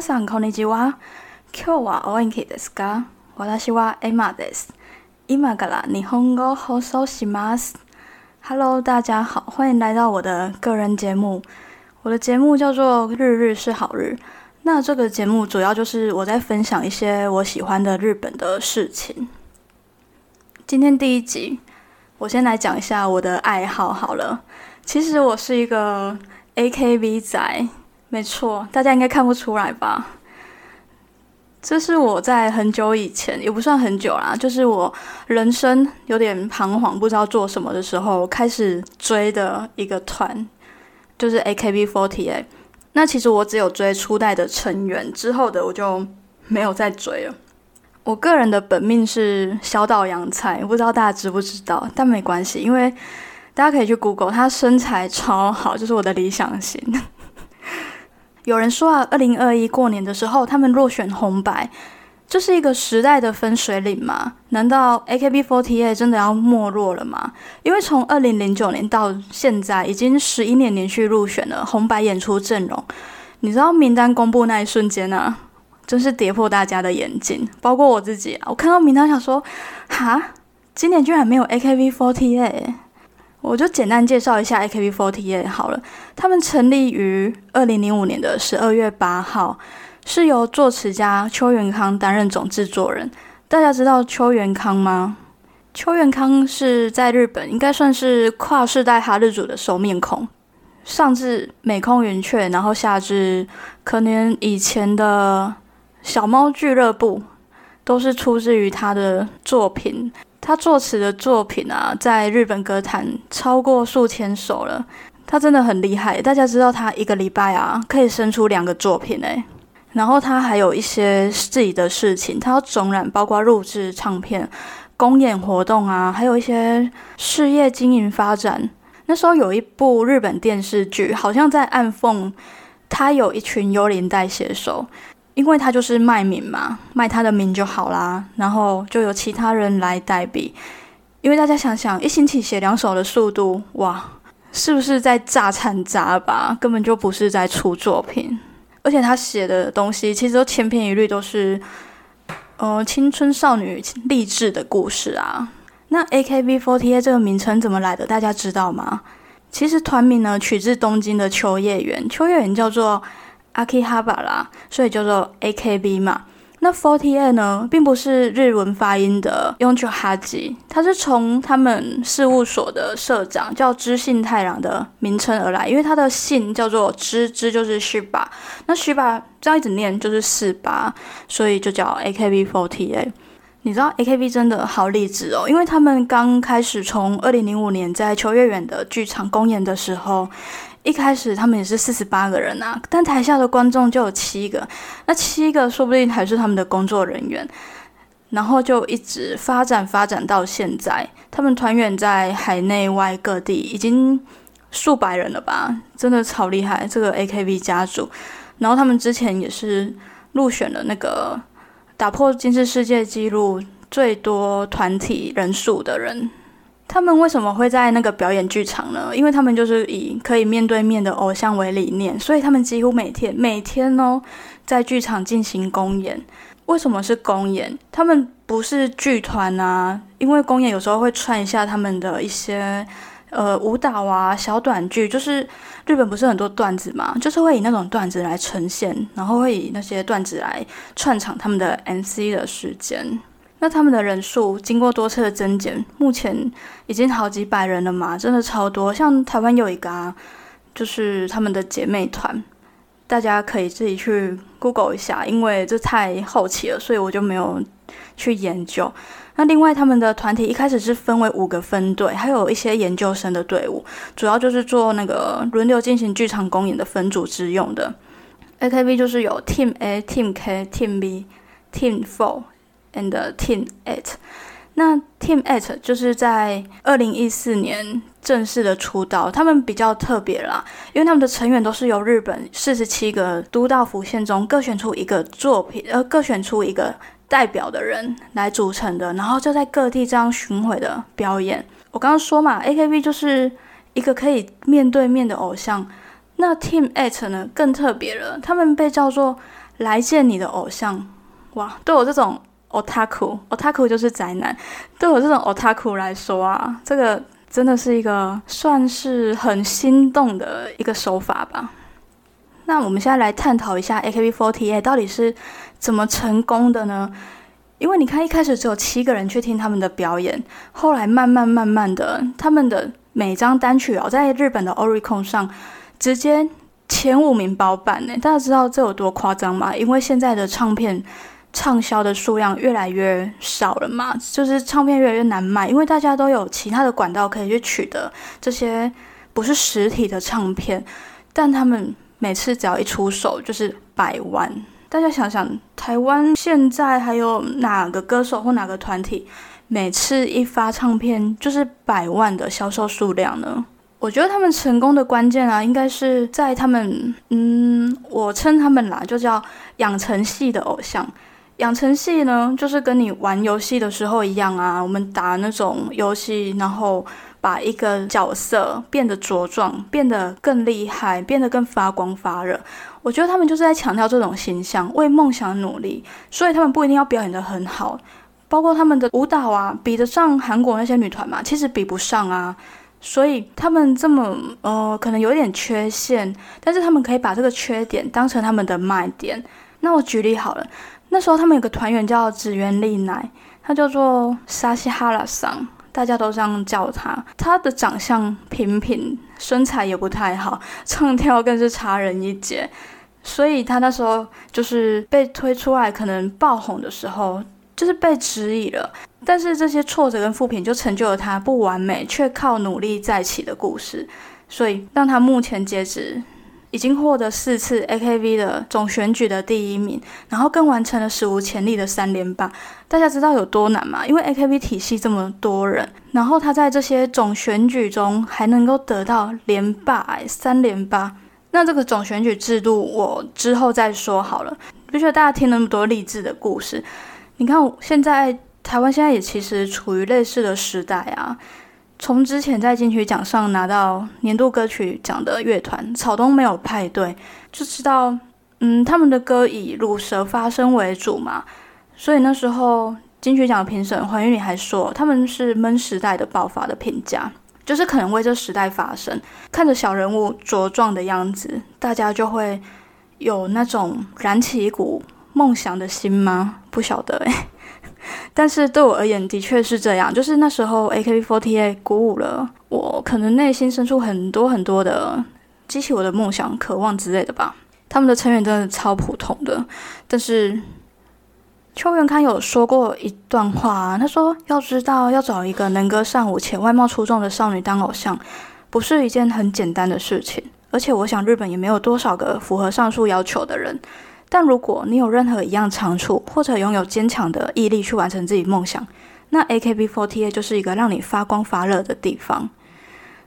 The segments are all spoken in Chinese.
さんこんにちは。今日はお元気ですか？私はエマです。今から日本語放送します。Hello，大家好，欢迎来到我的个人节目。我的节目叫做《日日是好日》。那这个节目主要就是我在分享一些我喜欢的日本的事情。今天第一集，我先来讲一下我的爱好好了。其实我是一个 AKB 仔。 没错，大家应该看不出来吧？这是我在很久以前，也不算很久啦，就是我人生有点彷徨，不知道做什么的时候，开始追的一个团，就是 AKB48。那其实我只有追初代的成员，之后的我就没有再追了。我个人的本命是小岛洋菜，不知道大家知不知道，但没关系，因为大家可以去 Google，他身材超好，就是我的理想型。有人说啊，二零二一过年的时候，他们落选红白，这是一个时代的分水岭吗？难道 AKB48 真的要没落了吗？因为从二零零九年到现在，已经十一年连续入选了红白演出阵容。你知道名单公布那一瞬间呢，真是跌破大家的眼镜，包括我自己啊！我看到名单想说，哈，今年居然没有 AKB48。我就简单介绍一下 AKB48 好了。他们成立于二零零五年的十二月八号，是由作词家邱元康担任总制作人。大家知道邱元康吗？邱元康是在日本应该算是跨世代哈日族的熟面孔，上至美空云雀，然后下至可能以前的小猫俱乐部，都是出自于他的作品。他作词的作品啊，在日本歌坛超过数千首了。他真的很厉害，大家知道他一个礼拜啊可以生出两个作品诶。然后他还有一些自己的事情，他要总染，包括录制唱片、公演活动啊，还有一些事业经营发展。那时候有一部日本电视剧，好像在暗讽他有一群幽灵代写手。因为他就是卖名嘛，卖他的名就好啦，然后就有其他人来代笔。因为大家想想，一星期写两首的速度，哇，是不是在炸产渣吧？根本就不是在出作品。而且他写的东西其实都千篇一律，都是呃青春少女励志的故事啊。那 akb forty 这个名称怎么来的？大家知道吗？其实团名呢取自东京的秋叶原，秋叶原叫做。阿基哈巴啦，所以叫做 AKB 嘛。那 Forty Eight 呢，并不是日文发音的 y o n j o Haji，它是从他们事务所的社长叫知信太郎的名称而来，因为他的姓叫做知知，就是 Shiba。那 Shiba 这样一直念就是四八，所以就叫 AKB Forty Eight。你知道 AKB 真的好励志哦，因为他们刚开始从二零零五年在秋叶原的剧场公演的时候。一开始他们也是四十八个人啊，但台下的观众就有七个，那七个说不定还是他们的工作人员，然后就一直发展发展到现在，他们团员在海内外各地已经数百人了吧，真的超厉害，这个 AKB 家族。然后他们之前也是入选了那个打破金氏世界纪录最多团体人数的人。他们为什么会在那个表演剧场呢？因为他们就是以可以面对面的偶像为理念，所以他们几乎每天每天哦在剧场进行公演。为什么是公演？他们不是剧团啊，因为公演有时候会串一下他们的一些呃舞蹈啊、小短剧，就是日本不是很多段子嘛，就是会以那种段子来呈现，然后会以那些段子来串场他们的 MC 的时间。那他们的人数经过多次的增减，目前已经好几百人了嘛，真的超多。像台湾有一个啊，就是他们的姐妹团，大家可以自己去 Google 一下，因为这太后期了，所以我就没有去研究。那另外他们的团体一开始是分为五个分队，还有一些研究生的队伍，主要就是做那个轮流进行剧场公演的分组之用的。AKB 就是有 Team A、Team K、Team B、Team Four。And Team Eight，那 Team At 就是在二零一四年正式的出道，他们比较特别啦，因为他们的成员都是由日本四十七个都道府县中各选出一个作品，呃，各选出一个代表的人来组成的，然后就在各地这样巡回的表演。我刚刚说嘛，AKB 就是一个可以面对面的偶像，那 Team At 呢更特别了，他们被叫做。来见你的偶像，哇，对我这种 otaku，otaku 就是宅男，对我这种 otaku 来说啊，这个真的是一个算是很心动的一个手法吧。那我们现在来探讨一下 AKB48 到底是怎么成功的呢？因为你看，一开始只有七个人去听他们的表演，后来慢慢慢慢的，他们的每张单曲哦，在日本的 Oricon 上直接前五名包办呢。大家知道这有多夸张吗？因为现在的唱片畅销的数量越来越少了嘛，就是唱片越来越难卖，因为大家都有其他的管道可以去取得这些不是实体的唱片，但他们每次只要一出手就是百万。大家想想，台湾现在还有哪个歌手或哪个团体，每次一发唱片就是百万的销售数量呢？我觉得他们成功的关键啊，应该是在他们，嗯，我称他们啦，就叫养成系的偶像。养成系呢，就是跟你玩游戏的时候一样啊，我们打那种游戏，然后把一个角色变得茁壮，变得更厉害，变得更发光发热。我觉得他们就是在强调这种形象，为梦想努力，所以他们不一定要表演得很好，包括他们的舞蹈啊，比得上韩国那些女团嘛？其实比不上啊。所以他们这么呃，可能有点缺陷，但是他们可以把这个缺点当成他们的卖点。那我举例好了。那时候他们有个团员叫紫原丽奈，他叫做沙西哈拉桑，大家都这样叫他。他的长相平平，身材也不太好，唱跳更是差人一截。所以他那时候就是被推出来，可能爆红的时候，就是被质疑了。但是这些挫折跟负评就成就了他不完美却靠努力再起的故事。所以让他目前截止。已经获得四次 AKB 的总选举的第一名，然后更完成了史无前例的三连霸。大家知道有多难吗？因为 AKB 体系这么多人，然后他在这些总选举中还能够得到连霸，三连霸。那这个总选举制度，我之后再说好了。不觉得大家听那么多励志的故事？你看，现在台湾现在也其实处于类似的时代啊。从之前在金曲奖上拿到年度歌曲奖的乐团草东没有派对，就知道，嗯，他们的歌以乳蛇发声为主嘛，所以那时候金曲奖评审黄玉玲还说他们是闷时代的爆发的评价，就是可能为这时代发声，看着小人物茁壮的样子，大家就会有那种燃起一股梦想的心吗？不晓得诶。但是对我而言，的确是这样。就是那时候，AKB48 鼓舞了我，可能内心深处很多很多的激起我的梦想、渴望之类的吧。他们的成员真的超普通的，但是邱元康有说过一段话，他说：“要知道，要找一个能歌善舞且外貌出众的少女当偶像，不是一件很简单的事情。而且，我想日本也没有多少个符合上述要求的人。”但如果你有任何一样长处，或者拥有坚强的毅力去完成自己梦想，那 AKB48 就是一个让你发光发热的地方。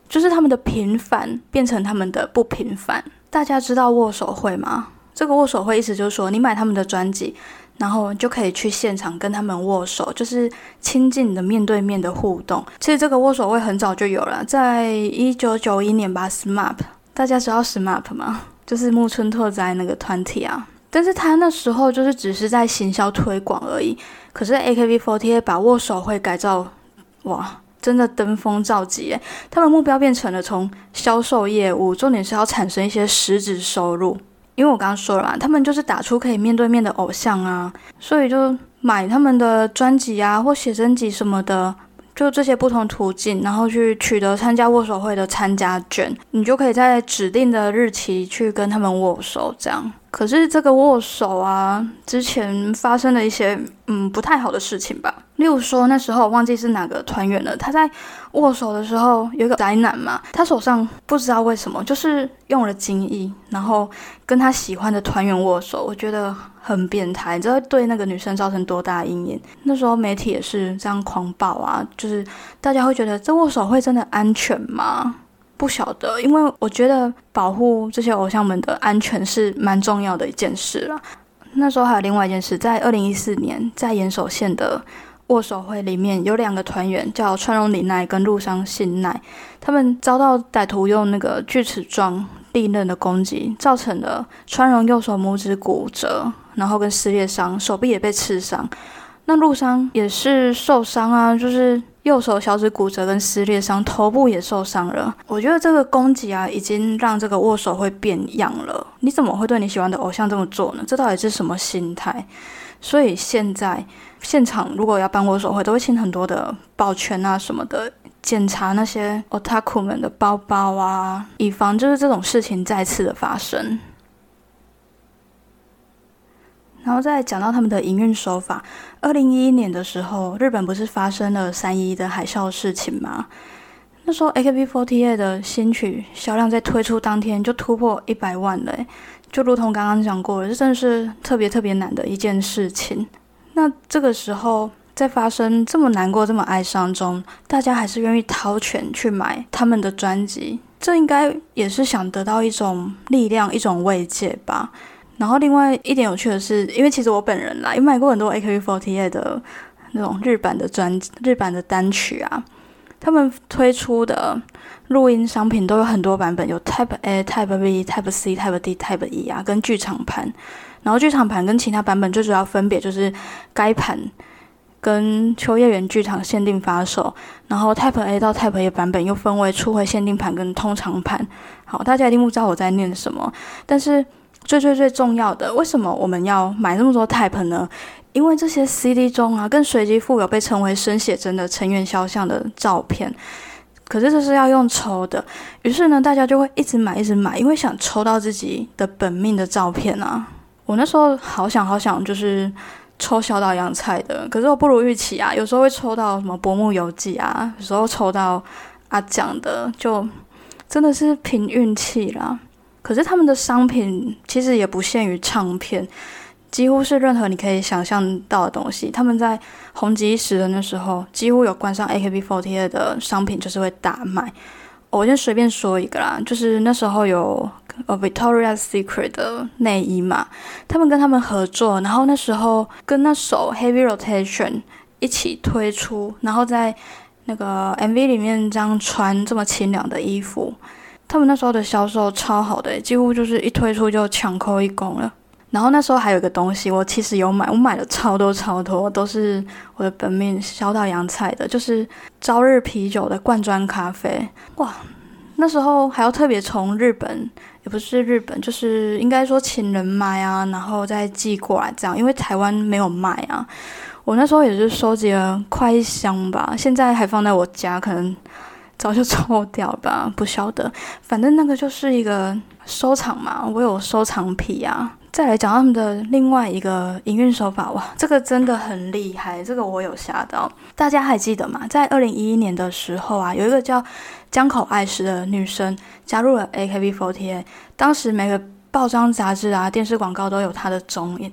就是他们的平凡变成他们的不平凡。大家知道握手会吗？这个握手会意思就是说，你买他们的专辑，然后就可以去现场跟他们握手，就是亲近的面对面的互动。其实这个握手会很早就有了，在一九九一年吧。SMAP，大家知道 SMAP 吗？就是木村拓哉那个团体啊。但是他那时候就是只是在行销推广而已。可是 AKB48 把握手会改造，哇，真的登峰造极诶！他们目标变成了从销售业务，重点是要产生一些实质收入。因为我刚刚说了嘛，他们就是打出可以面对面的偶像啊，所以就买他们的专辑啊或写真集什么的。就这些不同途径，然后去取得参加握手会的参加券，你就可以在指定的日期去跟他们握手。这样，可是这个握手啊，之前发生了一些嗯不太好的事情吧。例如说，那时候忘记是哪个团员了，他在握手的时候有一个宅男嘛，他手上不知道为什么就是用了精液，然后跟他喜欢的团员握手，我觉得。很变态，你知道对那个女生造成多大阴影？那时候媒体也是这样狂暴啊，就是大家会觉得这握手会真的安全吗？不晓得，因为我觉得保护这些偶像们的安全是蛮重要的一件事了。那时候还有另外一件事，在二零一四年在岩手县的握手会里面，有两个团员叫川荣李奈跟陆商信奈，他们遭到歹徒用那个锯齿状。利刃的攻击，造成了川荣右手拇指骨折，然后跟撕裂伤，手臂也被刺伤。那陆商也是受伤啊，就是右手小指骨折跟撕裂伤，头部也受伤了。我觉得这个攻击啊，已经让这个握手会变样了。你怎么会对你喜欢的偶像这么做呢？这到底是什么心态？所以现在现场如果要办握手会，都会请很多的保全啊什么的，检查那些 otaku 们的包包啊，以防就是这种事情再次的发生。然后再讲到他们的营运手法。二零一一年的时候，日本不是发生了三一的海啸事情吗？那时候 AKB48 的新曲销量在推出当天就突破一百万了，就如同刚刚讲过了，这真的是特别特别难的一件事情。那这个时候，在发生这么难过、这么哀伤中，大家还是愿意掏钱去买他们的专辑，这应该也是想得到一种力量、一种慰藉吧。然后另外一点有趣的是，因为其实我本人啦，有买过很多 AKB48 的那种日版的专日版的单曲啊，他们推出的录音商品都有很多版本，有 Type A、Type B、Type C、Type D、Type E 啊，跟剧场盘。然后剧场盘跟其他版本最主要分别就是该盘跟秋叶原剧场限定发售，然后 Type A 到 Type E 版本又分为初回限定盘跟通常盘。好，大家一定不知道我在念什么，但是。最最最重要的，为什么我们要买那么多 Type 呢？因为这些 CD 中啊，更随机附有被称为生写真的成员肖像的照片，可是这是要用抽的，于是呢，大家就会一直买，一直买，因为想抽到自己的本命的照片啊。我那时候好想好想，就是抽小岛洋菜的，可是我不如预期啊，有时候会抽到什么薄木游记啊，有时候抽到阿蒋的，就真的是凭运气啦。可是他们的商品其实也不限于唱片，几乎是任何你可以想象到的东西。他们在红极一时的那时候，几乎有关上 AKB48 的商品就是会大卖。我先随便说一个啦，就是那时候有呃 Victoria's Secret 的内衣嘛，他们跟他们合作，然后那时候跟那首 Heavy Rotation 一起推出，然后在那个 MV 里面这样穿这么清凉的衣服。他们那时候的销售超好的，几乎就是一推出就抢扣一空了。然后那时候还有一个东西，我其实有买，我买了超多超多，都是我的本命小岛洋菜的，就是朝日啤酒的罐装咖啡。哇，那时候还要特别从日本，也不是日本，就是应该说请人买啊，然后再寄过来这样，因为台湾没有卖啊。我那时候也是收集了快一箱吧，现在还放在我家，可能。早就抽掉吧，不晓得。反正那个就是一个收藏嘛，我有收藏癖啊。再来讲他们的另外一个营运手法，哇，这个真的很厉害，这个我有吓到。大家还记得吗？在二零一一年的时候啊，有一个叫江口爱实的女生加入了 AKB48，当时每个报章杂志啊、电视广告都有她的踪影。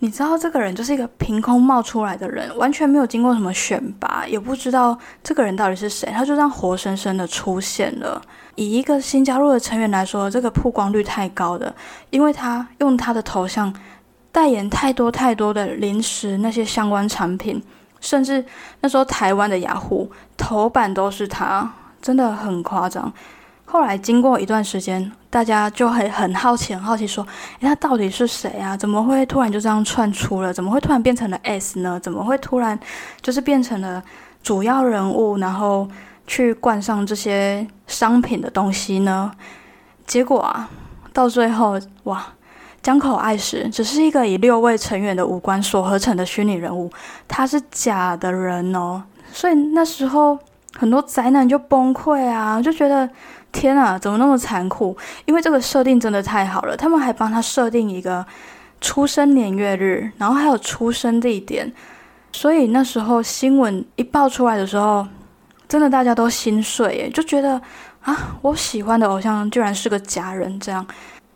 你知道这个人就是一个凭空冒出来的人，完全没有经过什么选拔，也不知道这个人到底是谁，他就这样活生生的出现了。以一个新加入的成员来说，这个曝光率太高了，因为他用他的头像代言太多太多的零食那些相关产品，甚至那时候台湾的雅虎头版都是他，真的很夸张。后来经过一段时间，大家就会很好奇，很好奇说：“诶，他到底是谁啊？怎么会突然就这样窜出了？怎么会突然变成了 S 呢？怎么会突然就是变成了主要人物，然后去冠上这些商品的东西呢？”结果啊，到最后哇，江口爱实只是一个以六位成员的五官所合成的虚拟人物，他是假的人哦。所以那时候很多宅男就崩溃啊，就觉得。天啊，怎么那么残酷？因为这个设定真的太好了，他们还帮他设定一个出生年月日，然后还有出生地点，所以那时候新闻一爆出来的时候，真的大家都心碎耶，就觉得啊，我喜欢的偶像居然是个假人，这样，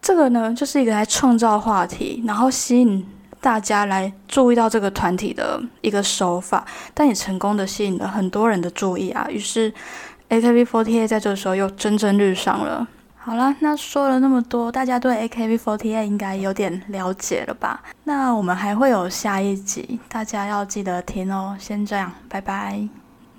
这个呢就是一个来创造话题，然后吸引大家来注意到这个团体的一个手法，但也成功的吸引了很多人的注意啊，于是。AKB48 在这个时候又蒸蒸日上了。好了，那说了那么多，大家对 AKB48 应该有点了解了吧？那我们还会有下一集，大家要记得听哦。先这样，拜拜。